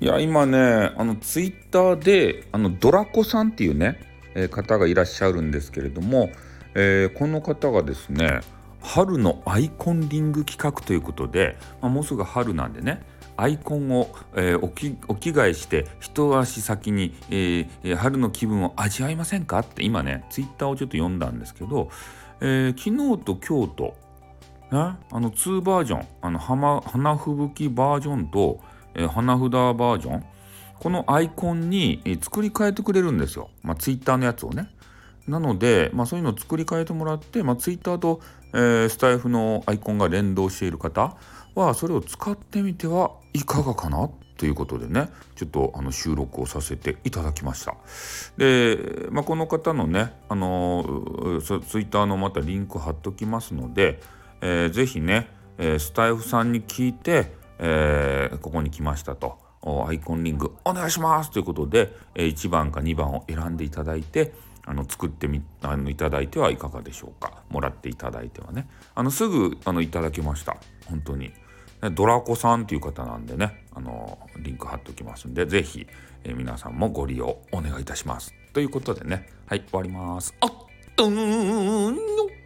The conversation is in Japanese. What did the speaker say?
いや今ねあのツイッターであのドラコさんっていうね、えー、方がいらっしゃるんですけれども、えー、この方がですね春のアイコンリング企画ということで、まあ、もうすぐ春なんでねアイコンを、えー、おきお着替えして一足先に、えー、春の気分を味わいませんかって今ねツイッターをちょっと読んだんですけど、えー、昨日と今日と、ね、あの2バージョンあの花吹雪バージョンとえー、花札バージョン。このアイコンに、えー、作り変えてくれるんですよ、まあ、ツイッターのやつをね。なので、まあ、そういうのを作り変えてもらって、まあ、ツイッターと、えー、スタイフのアイコンが連動している方はそれを使ってみてはいかがかなということでね。ちょっとあの収録をさせていただきました。で、まあ、この方のねあのツイッターのまたリンク貼っときますので、えー、ぜひね、えー、スタイフさんに聞いてえー、ここに来ましたと。アイコンリングお願いします。ということで、え1番か2番を選んでいただいてあの作ってみあのいただいてはいかがでしょうか。もらっていただいてはね。あのすぐあのいただきました。本当に。ドラコさんっていう方なんでねあのリンク貼っておきますんで是非、え、皆さんもご利用お願いいたします。ということでね。はい終わります。あっとーん